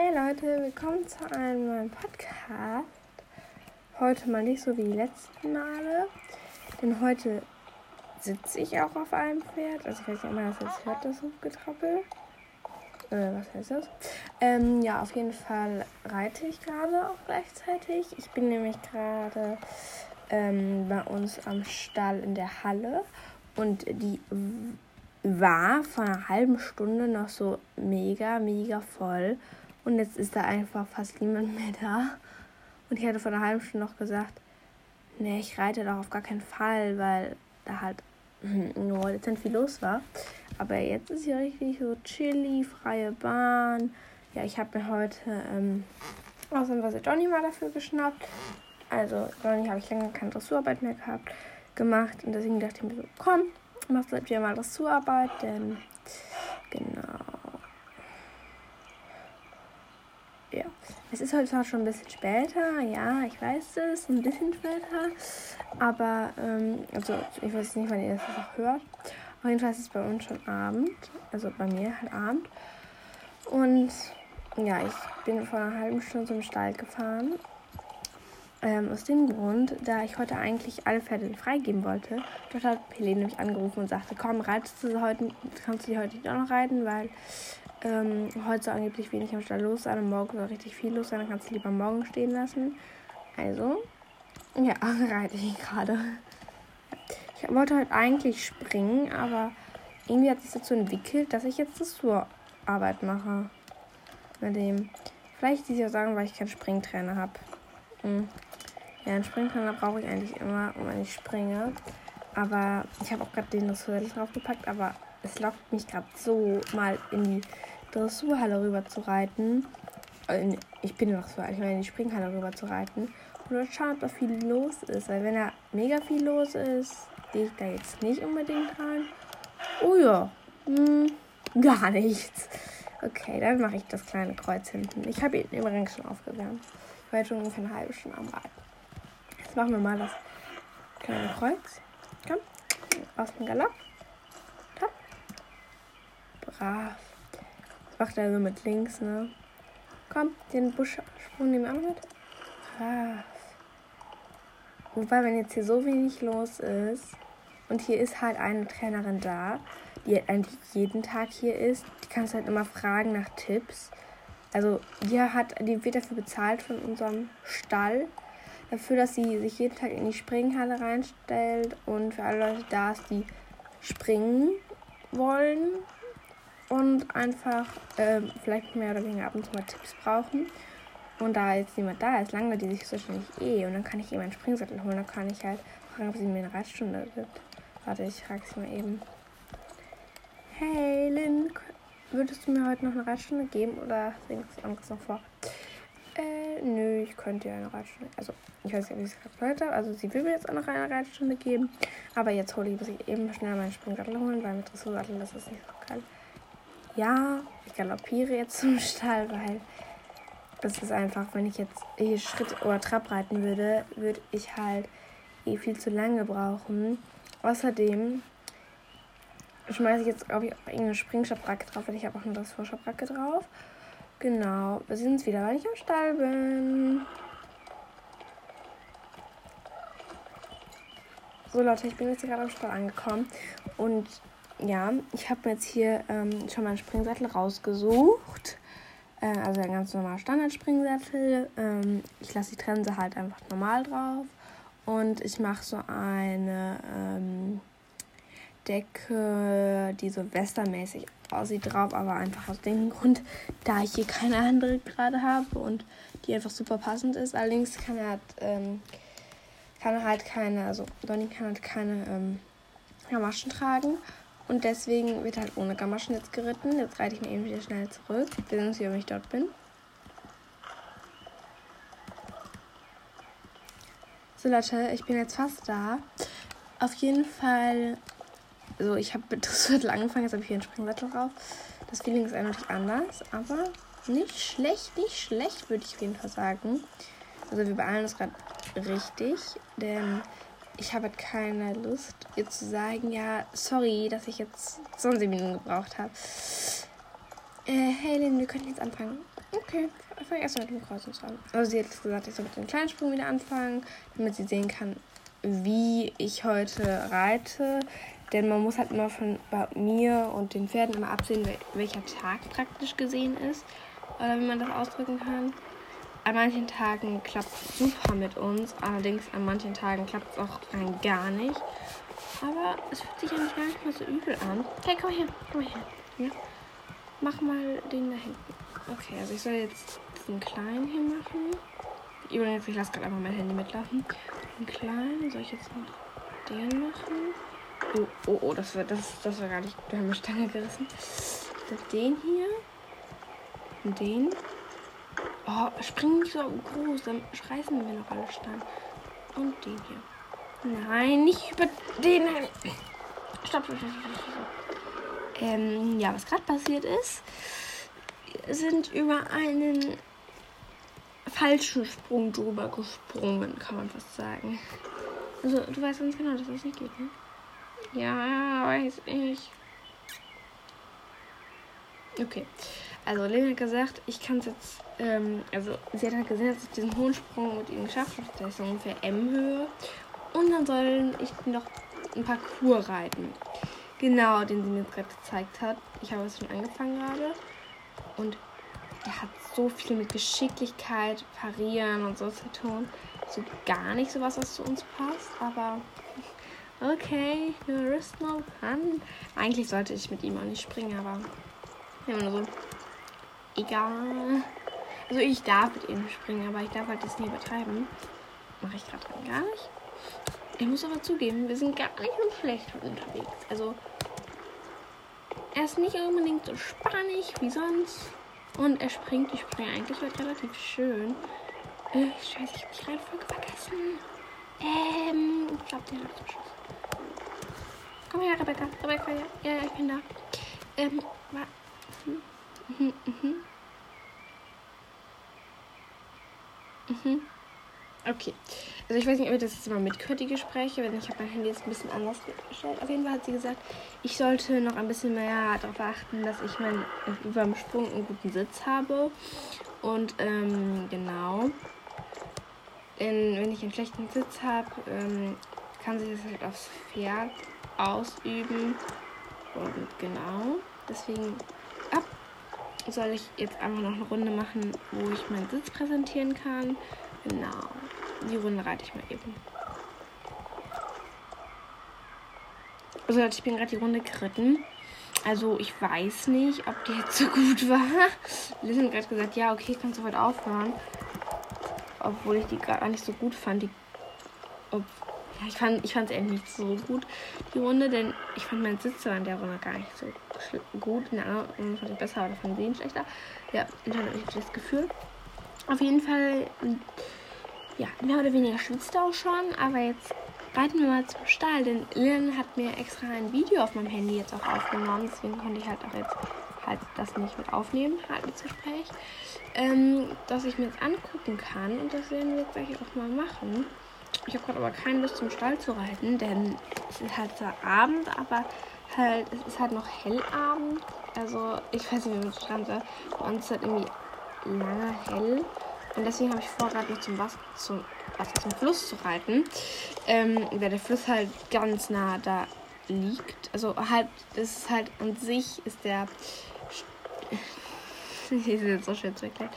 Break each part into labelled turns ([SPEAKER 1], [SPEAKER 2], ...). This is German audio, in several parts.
[SPEAKER 1] Hey Leute, willkommen zu einem neuen Podcast. Heute mal nicht so wie die letzten Male, denn heute sitze ich auch auf einem Pferd. Also ich weiß nicht, ob man das jetzt hört, das Hufgetrappel. Äh, was heißt das? Ähm, ja, auf jeden Fall reite ich gerade auch gleichzeitig. Ich bin nämlich gerade ähm, bei uns am Stall in der Halle und die war vor einer halben Stunde noch so mega, mega voll. Und jetzt ist da einfach fast niemand mehr da. Und ich hatte vor einer halben Stunde noch gesagt, nee, ich reite doch auf gar keinen Fall, weil da halt nur dezent viel los war. Aber jetzt ist hier richtig so chilly, freie Bahn. Ja, ich habe mir heute ähm, ausnahmsweise Johnny mal dafür geschnappt. Also Johnny habe ich länger keine Dressurarbeit mehr gehabt, gemacht. Und deswegen dachte ich mir so, komm, machst du dir mal Dressurarbeit, denn genau. Ja. Es ist heute zwar schon ein bisschen später, ja, ich weiß es, ein bisschen später. Aber, ähm, also ich weiß nicht, wann ihr das auch hört. Auf jeden Fall ist es bei uns schon Abend. Also bei mir halt Abend. Und ja, ich bin vor einer halben Stunde zum Stall gefahren. Ähm, aus dem Grund, da ich heute eigentlich alle Pferde freigeben wollte. Dort hat Helene mich angerufen und sagte, komm, reitest du heute, kannst du die heute nicht auch noch reiten, weil ähm, heute soll angeblich wenig am Stall los sein und morgen soll richtig viel los sein. Dann kannst du lieber morgen stehen lassen. Also, ja, reite ich gerade. Ich wollte heute eigentlich springen, aber irgendwie hat sich dazu entwickelt, dass ich jetzt das Arbeit mache. Mit dem. Vielleicht die ja sagen, weil ich keinen Springtrainer habe. Hm. Ja, einen Springtrainer brauche ich eigentlich immer, wenn ich springe. Aber ich habe auch gerade den Dressursättel draufgepackt, aber es lockt mich gerade so, mal in die Dressurhalle rüber zu reiten. Äh, ich bin noch so, ich meine, in die Springhalle rüber zu reiten. Und dort schauen, ob da viel los ist. Weil wenn da mega viel los ist, gehe ich da jetzt nicht unbedingt rein. Oh ja, hm, gar nichts. Okay, dann mache ich das kleine Kreuz hinten. Ich habe ihn übrigens schon aufgewärmt. Ich war jetzt schon ungefähr eine halbe Stunde am Reiten. Jetzt machen wir mal das kleine Kreuz. Komm, aus dem Galopp. Brav. Das macht er so mit links, ne? Komm, den Buschsprung nehmen wir auch mit. Brav. Wobei, wenn jetzt hier so wenig los ist und hier ist halt eine Trainerin da, die eigentlich jeden Tag hier ist, die kannst halt immer fragen nach Tipps. Also die hat, die wird dafür bezahlt von unserem Stall, dafür, dass sie sich jeden Tag in die Springhalle reinstellt und für alle Leute da ist, die springen wollen und einfach äh, vielleicht mehr oder weniger ab und zu mal Tipps brauchen. Und da jetzt niemand da ist, langweilt die sich wahrscheinlich eh. Und dann kann ich ihr meinen Springsattel holen. Dann kann ich halt fragen, ob sie mir eine Reitstunde gibt. Warte, ich frage sie mal eben. Hey Lynn, würdest du mir heute noch eine Reitstunde geben oder singst du anderes noch vor? Äh, nö, ich könnte ja eine Reitstunde. Also, ich weiß nicht, ob ich es gerade habe. Also, sie will mir jetzt auch noch eine Reitstunde geben. Aber jetzt hole ich, muss ich eben schnell meinen Springsattel holen, weil mit Dressursattel das ist nicht so geil. Ja, ich galoppiere jetzt zum Stall, weil das ist einfach, wenn ich jetzt hier Schritt oder Trab reiten würde, würde ich halt eh viel zu lange brauchen. Außerdem schmeiße ich jetzt, glaube ich, irgendeine Springschabracke drauf, weil ich habe auch eine Dressurschabracke drauf. Genau, wir sind wieder, weil ich im Stall bin. So Leute, ich bin jetzt gerade am Stall angekommen und ja, ich habe mir jetzt hier ähm, schon meinen Springsattel rausgesucht. Äh, also ein ganz normaler Standard-Springsattel. Ähm, ich lasse die Trense halt einfach normal drauf. Und ich mache so eine ähm, Decke, die so westermäßig aussieht drauf, aber einfach aus dem Grund, da ich hier keine andere gerade habe und die einfach super passend ist. Allerdings kann er halt, ähm, kann er halt keine, also Donny kann halt keine ähm, Gamaschen tragen. Und deswegen wird halt ohne Gamaschen jetzt geritten. Jetzt reite ich mir eben wieder schnell zurück. Wir sehen uns, wie ich dort bin. So Leute, ich bin jetzt fast da. Auf jeden Fall, also ich habe mit Dressurttel angefangen, jetzt habe ich hier einen Springsattel drauf. Das Feeling ist eigentlich anders, aber nicht schlecht, nicht schlecht, würde ich auf jeden Fall sagen. Also wir beeilen uns gerade richtig, denn ich habe keine Lust, ihr zu sagen, ja, sorry, dass ich jetzt 20 Minuten gebraucht habe. Äh, hey Lynn, wir könnten jetzt anfangen. Okay, fange erstmal mit dem Kreuzens an. Also sie hat gesagt, ich soll mit dem kleinen Sprung wieder anfangen, damit sie sehen kann, wie ich heute reite. Denn man muss halt immer von mir und den Pferden immer absehen, welcher Tag praktisch gesehen ist. Oder wie man das ausdrücken kann. An manchen Tagen klappt es super mit uns. Allerdings an manchen Tagen klappt es auch rein gar nicht. Aber es fühlt sich eigentlich gar nicht mal so übel an. Hey, komm her, komm her. Ja? Mach mal den da hinten. Okay, also ich soll jetzt diesen kleinen hier machen. Übrigens, ich lasse gerade einfach mein Handy mitlaufen. Den kleinen soll ich jetzt noch den machen. Oh, oh, oh, das war, das, das war gar nicht. Wir haben eine Stange gerissen. Den hier. Und den. Oh, spring nicht so groß, dann schreißen wir noch alle Steine. Und den hier. Nein, nicht über den. Stopp, stopp, stopp, stopp. Ähm, ja, was gerade passiert ist, sind über einen falschen Sprung drüber gesprungen, kann man fast sagen. Also, du weißt ganz genau, dass das nicht geht, ne? Ja, weiß ich. Okay. Also Lena hat gesagt, ich kann es jetzt, ähm, also sie hat halt gesehen, dass ich diesen hohen Sprung mit ihm geschafft habe. Der ist so ungefähr M-Höhe. Und dann soll ich noch ein Parcours reiten. Genau, den sie mir gerade gezeigt hat. Ich habe es schon angefangen gerade. Und er hat so viel mit Geschicklichkeit, Parieren und so zu tun. So gar nicht sowas, was zu uns passt, aber Okay, no risk, no fun. Eigentlich sollte ich mit ihm auch nicht springen, aber immer nur so. Egal. Also ich darf mit ihm springen, aber ich darf halt das nie übertreiben. Mache ich gerade gar nicht. Ich muss aber zugeben, wir sind gar nicht so schlecht unterwegs. Also er ist nicht unbedingt so spannig wie sonst. Und er springt, ich springe eigentlich halt relativ schön. Äh, scheiße, ich hab die Reihenfolge vergessen. Ähm, ich glaube, der hat so Schuss. Komm her, Rebecca. Rebecca, ja, ja, ja ich bin da. Ähm, mhm, mhm, mhm. Okay. Also ich weiß nicht, ob ihr das jetzt immer mithört, die Gespräche, wenn ich habe mein Handy jetzt ein bisschen anders gestellt. Auf jeden Fall hat sie gesagt, ich sollte noch ein bisschen mehr darauf achten, dass ich mein, beim Sprung einen guten Sitz habe. Und ähm, genau. Denn wenn ich einen schlechten Sitz habe, ähm, kann sich das halt aufs Pferd ausüben. Und genau, deswegen soll ich jetzt einfach noch eine Runde machen, wo ich meinen Sitz präsentieren kann. Genau, die Runde reite ich mal eben. Also ich bin gerade die Runde geritten. Also ich weiß nicht, ob die jetzt so gut war. Liz hat gerade gesagt, ja, okay, kannst du heute aufhören. Obwohl ich die gerade nicht so gut fand. Die, ob, ja, ich fand ich es eigentlich nicht so gut, die Runde, denn ich fand meinen Sitzer in der Runde gar nicht so gut. In der anderen ich besser, aber davon sehen schlechter. Ja, anscheinend habe ich das Gefühl. Auf jeden Fall, ja, mehr oder weniger schwitzt auch schon, aber jetzt reiten wir mal zum Stall, denn Lynn hat mir extra ein Video auf meinem Handy jetzt auch aufgenommen, deswegen konnte ich halt auch jetzt halt das nicht mit aufnehmen, halt mit Gespräch, ähm, dass ich mir jetzt angucken kann und das werden wir jetzt gleich auch mal machen. Ich habe gerade aber keine Lust zum Stall zu reiten, denn es ist halt zwar Abend, aber halt, es ist halt noch Hellabend. Also, ich weiß nicht, wie man das schreiben soll. Bei uns ist halt irgendwie lange hell. Und deswegen habe ich vor, gerade noch zum Wasser, zum, Wasser, zum Fluss zu reiten. Ähm, weil der Fluss halt ganz nah da liegt. Also halt, es ist halt an sich ist der. ist jetzt so schwer zu erklären.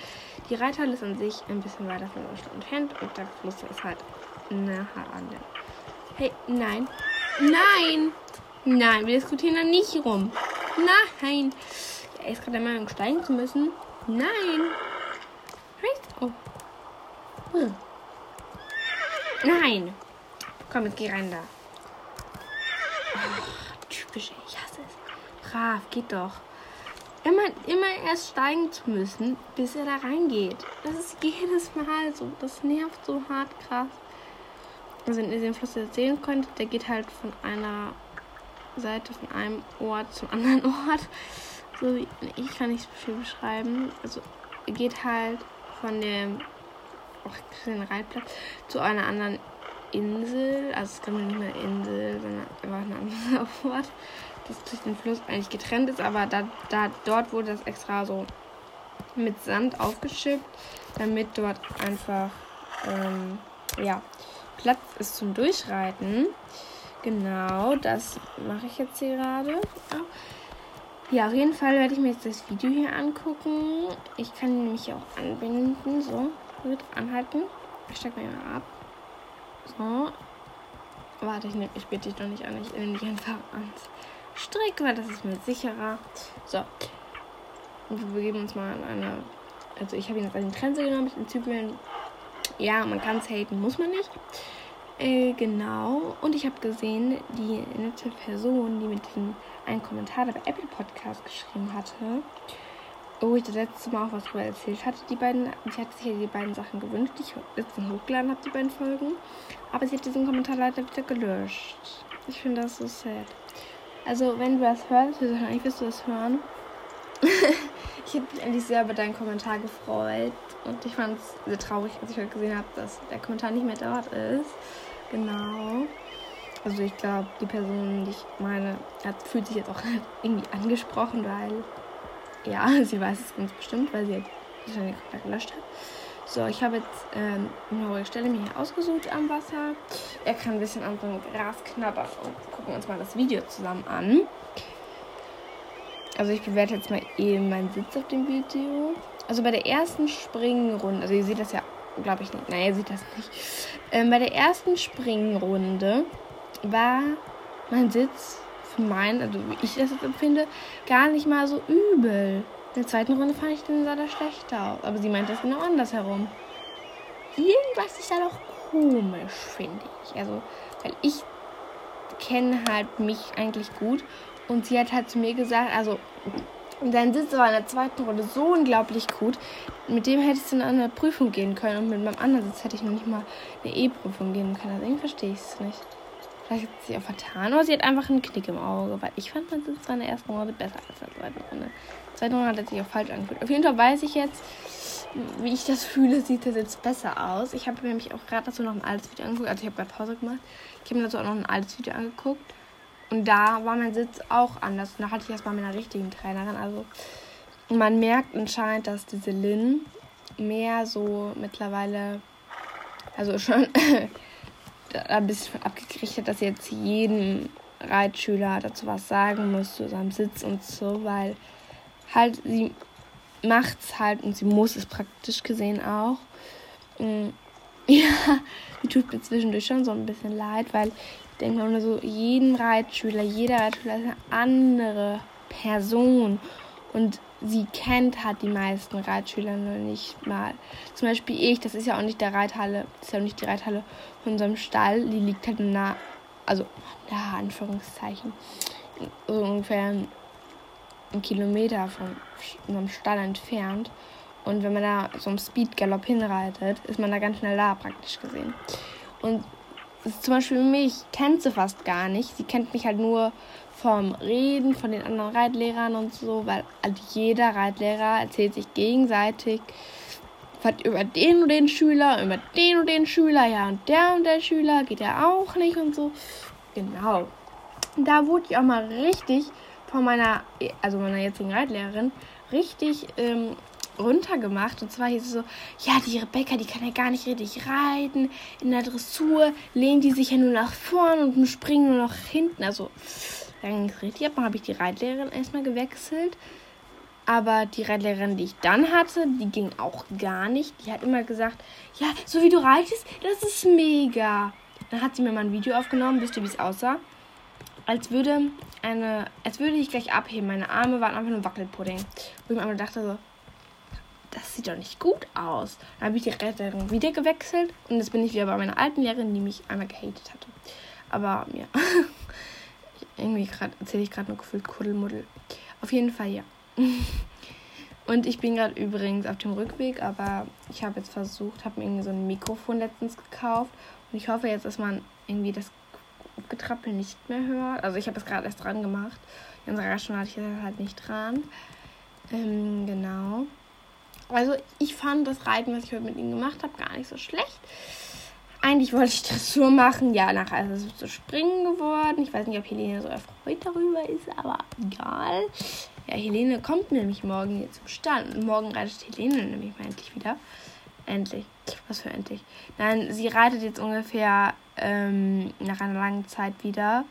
[SPEAKER 1] Die Reithalle ist an sich ein bisschen weiter von Stadt entfernt und der Fluss ist halt nahe an der. Hey, nein. Nein! Nein, wir diskutieren da nicht rum. Nein! Er ist gerade der Meinung, steigen zu müssen. Nein! Oh. Hm. Nein! Komm, jetzt geh rein da. Oh, typisch, ich hasse es. Brav, geht doch. Immer, immer erst steigen zu müssen, bis er da reingeht. Das ist jedes Mal so. Das nervt so hart krass. Also wenn ihr den Fluss sehen könnt, der geht halt von einer Seite, von einem Ort zum anderen Ort. So wie ich kann nicht so viel beschreiben. Also geht halt von dem den Reitplatz zu einer anderen Insel. Also es ist nicht mehr Insel, sondern einfach ein anderer Ort. das durch den Fluss eigentlich getrennt ist, aber da, da dort wurde das extra so mit Sand aufgeschippt, damit dort einfach ähm, ja, Platz ist zum Durchreiten. Genau, das mache ich jetzt hier gerade. Ja, auf jeden Fall werde ich mir jetzt das Video hier angucken. Ich kann nämlich auch anbinden. So, gut, anhalten. Ich stecke mal ab. So. Warte, ich, nehm, ich bitte dich noch nicht an. Ich nehme dich einfach ans Strick, weil das ist mir sicherer. So. Und wir begeben uns mal an eine. Also, ich habe ihn jetzt an die Grenze genommen mit den Zügeln. Ja, man kann es haten, muss man nicht. Äh, genau. Und ich habe gesehen, die nette Person, die mit diesem einen Kommentar bei Apple Podcast geschrieben hatte, wo ich das letzte Mal auch was darüber erzählt hatte, die beiden, sie hat sich ja die beiden Sachen gewünscht, die ich letztens hochgeladen habe, die beiden Folgen. Aber sie hat diesen Kommentar leider wieder gelöscht. Ich finde das so sad. Also, wenn du das hörst, wahrscheinlich wirst du das hören. ich habe mich eigentlich sehr über deinen Kommentar gefreut. Und ich fand es sehr traurig, als ich heute gesehen habe, dass der Kommentar nicht mehr dort ist. Genau. Also ich glaube, die Person, die ich meine, hat, fühlt sich jetzt auch irgendwie angesprochen, weil ja, sie weiß es ganz bestimmt, weil sie wahrscheinlich komplett gelöscht hat. So, ich habe jetzt ähm, eine ruhige Stelle mir hier ausgesucht am Wasser. Er kann ein bisschen an so einem Gras knabbern und gucken uns mal das Video zusammen an. Also ich bewerte jetzt mal eben meinen Sitz auf dem Video. Also bei der ersten Springrunde, also ihr seht das ja, glaube ich nicht. Nein, ihr seht das nicht. Ähm, bei der ersten Springrunde war mein Sitz für meinen, also wie ich das jetzt empfinde, gar nicht mal so übel. In der zweiten Runde fand ich den sah da schlechter aus. Aber sie meint das genau andersherum. Irgendwas ist da doch komisch, finde ich. Also, weil ich kenne halt mich eigentlich gut. Und sie hat halt zu mir gesagt, also dein Sitz war in der zweiten Runde so unglaublich gut. Mit dem hättest du in eine Prüfung gehen können. Und mit meinem anderen Sitz hätte ich noch nicht mal eine E-Prüfung gehen können. Also irgendwie verstehe ich es nicht. Vielleicht hat sie auch vertan oder sie hat einfach einen Knick im Auge. Weil ich fand mein Sitz war in der ersten Runde besser als in der zweiten Runde. In der zweiten Runde hat er sich auch falsch angefühlt. Auf jeden Fall weiß ich jetzt, wie ich das fühle, sieht der Sitz besser aus. Ich habe mir nämlich auch gerade dazu noch ein altes Video angeguckt. Also ich habe gerade Pause gemacht. Ich habe mir dazu auch noch ein altes Video angeguckt. Und da war mein Sitz auch anders. Und da hatte ich erstmal mit einer richtigen Trainerin. Also man merkt anscheinend, dass diese Lin mehr so mittlerweile, also schon ein bisschen abgekriegt hat, dass sie jetzt jeden Reitschüler dazu was sagen muss zu seinem Sitz und so, weil halt sie macht's halt und sie muss es praktisch gesehen auch. Ja, die tut mir zwischendurch schon so ein bisschen leid, weil ich denke mir so, jeden Reitschüler, jeder Reitschüler ist eine andere Person und sie kennt halt die meisten Reitschüler noch nicht mal. Zum Beispiel ich, das ist ja auch nicht der Reithalle, das ist ja auch nicht die Reithalle von unserem Stall, die liegt halt nah, also nah, Anführungszeichen, so ungefähr einen Kilometer von unserem Stall entfernt. Und wenn man da so im Speedgalopp hinreitet, ist man da ganz schnell da, praktisch gesehen. Und zum Beispiel mich kennt sie fast gar nicht. Sie kennt mich halt nur vom Reden, von den anderen Reitlehrern und so, weil halt jeder Reitlehrer erzählt sich gegenseitig über den und den Schüler, über den und den Schüler, ja, und der und der Schüler geht ja auch nicht und so. Genau. Da wurde ich auch mal richtig von meiner, also meiner jetzigen Reitlehrerin, richtig ähm, runtergemacht. Und zwar hieß es so, ja, die Rebecca, die kann ja gar nicht richtig reiten. In der Dressur lehnt die sich ja nur nach vorn und springen nur nach hinten. Also dann ging es richtig ab. Habe ich die Reitlehrerin erstmal gewechselt. Aber die Reitlehrerin, die ich dann hatte, die ging auch gar nicht. Die hat immer gesagt, ja, so wie du reitest, das ist mega. Dann hat sie mir mal ein Video aufgenommen, wisst ihr, wie es aussah? Als würde eine, als würde ich gleich abheben. Meine Arme waren einfach nur Wackelpudding. Wo ich mir einfach dachte so, das sieht doch nicht gut aus. Dann habe ich die Reitlehrerin wieder gewechselt und jetzt bin ich wieder bei meiner alten Lehrerin, die mich einmal gehatet hatte. Aber ja. Irgendwie erzähle ich gerade nur gefühlt Kuddelmuddel. Auf jeden Fall ja. Und ich bin gerade übrigens auf dem Rückweg, aber ich habe jetzt versucht, habe mir irgendwie so ein Mikrofon letztens gekauft. Und ich hoffe jetzt, dass man irgendwie das Getrappel nicht mehr hört. Also ich habe es gerade erst dran gemacht. In unserer Raschen hatte ich das halt nicht dran. Ähm, genau. Also ich fand das Reiten, was ich heute mit ihm gemacht habe, gar nicht so schlecht. eigentlich wollte ich das so machen. Ja, nachher ist es so springen geworden. Ich weiß nicht, ob Helene so erfreut darüber ist, aber egal. Ja, Helene kommt nämlich morgen hier zum Stand. Und morgen reitet Helene nämlich mal endlich wieder. Endlich. Was für endlich? Nein, sie reitet jetzt ungefähr ähm, nach einer langen Zeit wieder.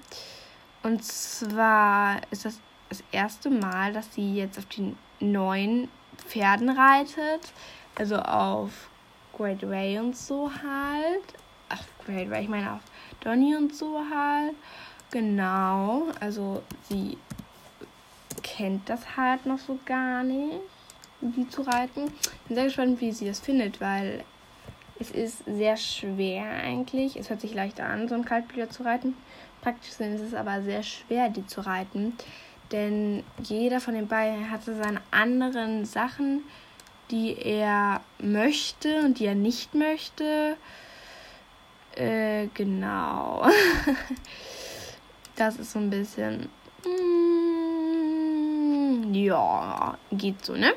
[SPEAKER 1] Und zwar ist das das erste Mal, dass sie jetzt auf den neuen Pferden reitet. Also auf Great Way und so halt. Ach, Great Way, ich meine auf Donny und so halt. Genau, also sie kennt das halt noch so gar nicht, wie zu reiten. Ich bin sehr gespannt, wie sie das findet, weil es ist sehr schwer eigentlich. Es hört sich leichter an, so ein Kaltblüter zu reiten. Praktisch ist es aber sehr schwer, die zu reiten. Denn jeder von den beiden hatte seine anderen Sachen, die er möchte und die er nicht möchte. Äh, genau. das ist so ein bisschen. Mm, ja, geht so, ne?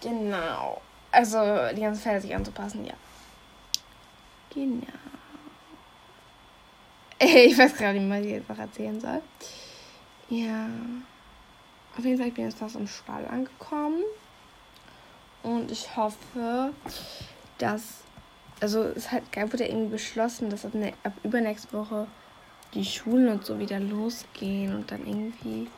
[SPEAKER 1] Genau. Also die ganze Pferde sich anzupassen, ja. Genau. Ich weiß gerade nicht, was ich jetzt noch erzählen soll. Ja. Auf jeden Fall bin ich jetzt fast im Stall angekommen. Und ich hoffe, dass. Also es hat, wurde irgendwie beschlossen, dass ab, ne, ab übernächste Woche die Schulen und so wieder losgehen und dann irgendwie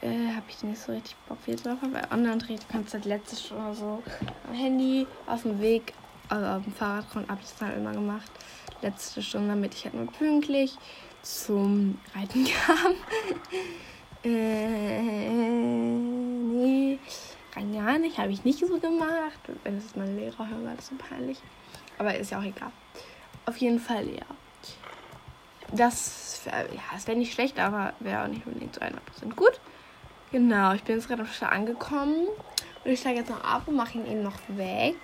[SPEAKER 1] äh, habe ich nicht so richtig Bock jetzt drauf, weil Online-Unterricht kannst du halt letzte Stunde so am Handy auf dem Weg, also auf dem Fahrrad habe ich das halt immer gemacht. Letzte Stunde, damit ich halt nur pünktlich zum Reiten kam. äh, nee rein gar nicht, habe ich nicht so gemacht. Wenn es mein Lehrer hört, war das so peinlich. Aber ist ja auch egal. Auf jeden Fall, ja. Das, ja, wäre nicht schlecht, aber wäre auch nicht unbedingt zu 100% gut. Genau, ich bin jetzt gerade am Start angekommen. Und ich steige jetzt noch ab und mache ihn eben noch weg.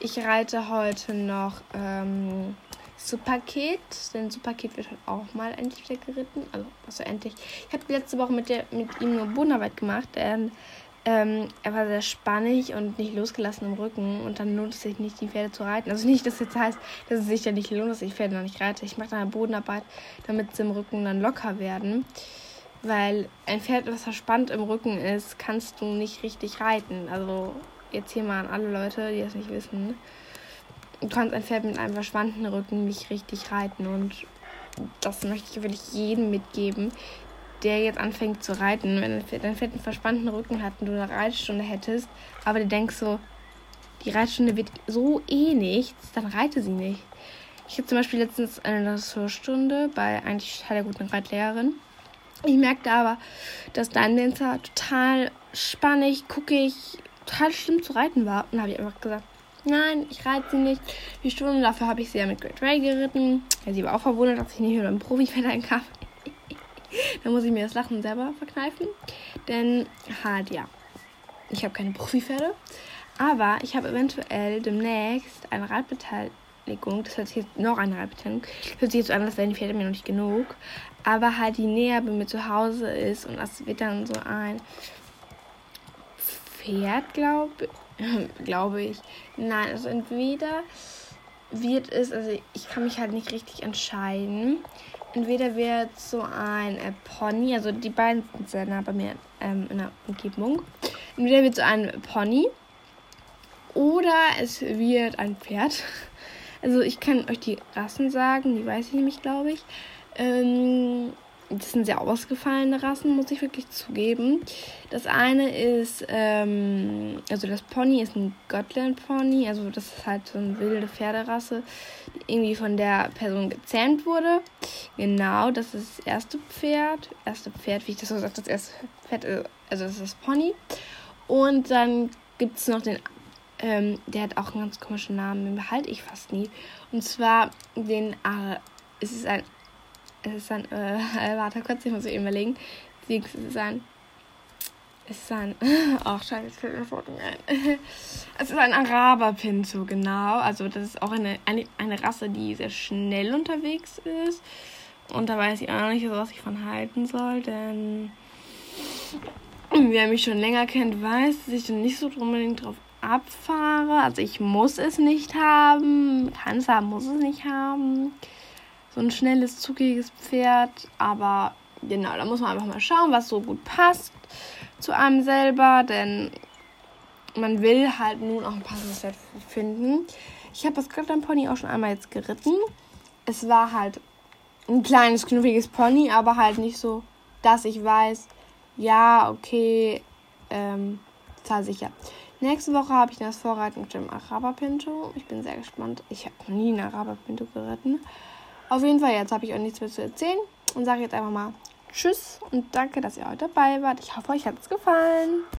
[SPEAKER 1] Ich reite heute noch ähm, Superpaket. Denn Superpaket wird halt auch mal endlich wieder geritten. Also, also endlich. Ich habe letzte Woche mit, der, mit ihm nur Bodenarbeit gemacht. Und ähm, er war sehr spannig und nicht losgelassen im Rücken und dann lohnt es sich nicht, die Pferde zu reiten. Also nicht, dass jetzt heißt, dass es sich ja nicht lohnt, dass ich Pferde noch nicht reite. Ich mache dann Bodenarbeit, damit sie im Rücken dann locker werden. Weil ein Pferd, was verspannt im Rücken ist, kannst du nicht richtig reiten. Also jetzt hier mal an alle Leute, die das nicht wissen. Du kannst ein Pferd mit einem verspannten Rücken nicht richtig reiten und das möchte ich wirklich jedem mitgeben, der jetzt anfängt zu reiten, wenn dein Pferd einen verspannten Rücken hat und du eine Reitstunde hättest, aber du denkst so, die Reitstunde wird so eh nichts, dann reite sie nicht. Ich habe zum Beispiel letztens eine Dressurstunde bei eigentlich total guten Reitlehrerin. Ich merkte aber, dass dein Dancer total spannig, guckig, total schlimm zu reiten war. Und habe ich einfach gesagt, nein, ich reite sie nicht. Die Stunde dafür habe ich sie ja mit Great Ray geritten. Ja, sie war auch verwundert, dass ich nicht mit einem Profi-Pferd einkam. da muss ich mir das Lachen selber verkneifen. Denn halt, ja, ich habe keine Profipferde. Aber ich habe eventuell demnächst eine Radbeteiligung. Das hört sich jetzt noch eine Radbeteiligung. Das hört sich jetzt so an, als wären die Pferde mir noch nicht genug. Aber halt die näher bei mir zu Hause ist. Und das wird dann so ein Pferd, glaube glaube ich. Nein, also entweder wird es, also ich kann mich halt nicht richtig entscheiden entweder wird so ein äh, Pony, also die beiden sind sehr nah bei mir ähm, in der Umgebung. Entweder wird so ein Pony oder es wird ein Pferd. Also ich kann euch die Rassen sagen, die weiß ich nämlich, glaube ich. Ähm, das sind sehr ausgefallene Rassen, muss ich wirklich zugeben. Das eine ist, ähm, also das Pony ist ein Gotland Pony, also das ist halt so eine wilde Pferderasse, die irgendwie von der Person gezähmt wurde. Genau, das ist das erste Pferd. Erste Pferd, wie ich das so gesagt das erste Pferd, äh, also das ist das Pony. Und dann gibt es noch den, ähm, der hat auch einen ganz komischen Namen, den behalte ich fast nie. Und zwar den, äh, es ist ein es ist ein, äh, warte kurz, ich muss eben überlegen. Es ist ein, es ist ein, ach scheiße, jetzt fällt mir nicht ein. Es ist ein Araber-Pinto, genau. Also das ist auch eine, eine, eine Rasse, die sehr schnell unterwegs ist. Und da weiß ich auch nicht, was ich von halten soll, denn wer mich schon länger kennt, weiß, dass ich dann nicht so unbedingt drauf abfahre. Also ich muss es nicht haben. Kann es haben, muss es nicht haben. So ein schnelles, zuckiges Pferd. Aber genau, da muss man einfach mal schauen, was so gut passt zu einem selber. Denn man will halt nun auch ein passendes Pferd finden. Ich habe das Scotland Pony auch schon einmal jetzt geritten. Es war halt ein kleines, knuffiges Pony, aber halt nicht so, dass ich weiß, ja, okay, ähm, zahl sicher. Nächste Woche habe ich das Vorreiten mit dem Araber-Pinto. Ich bin sehr gespannt. Ich habe noch nie einen Araber-Pinto geritten. Auf jeden Fall, jetzt habe ich auch nichts mehr zu erzählen und sage jetzt einfach mal Tschüss und danke, dass ihr heute dabei wart. Ich hoffe, euch hat es gefallen.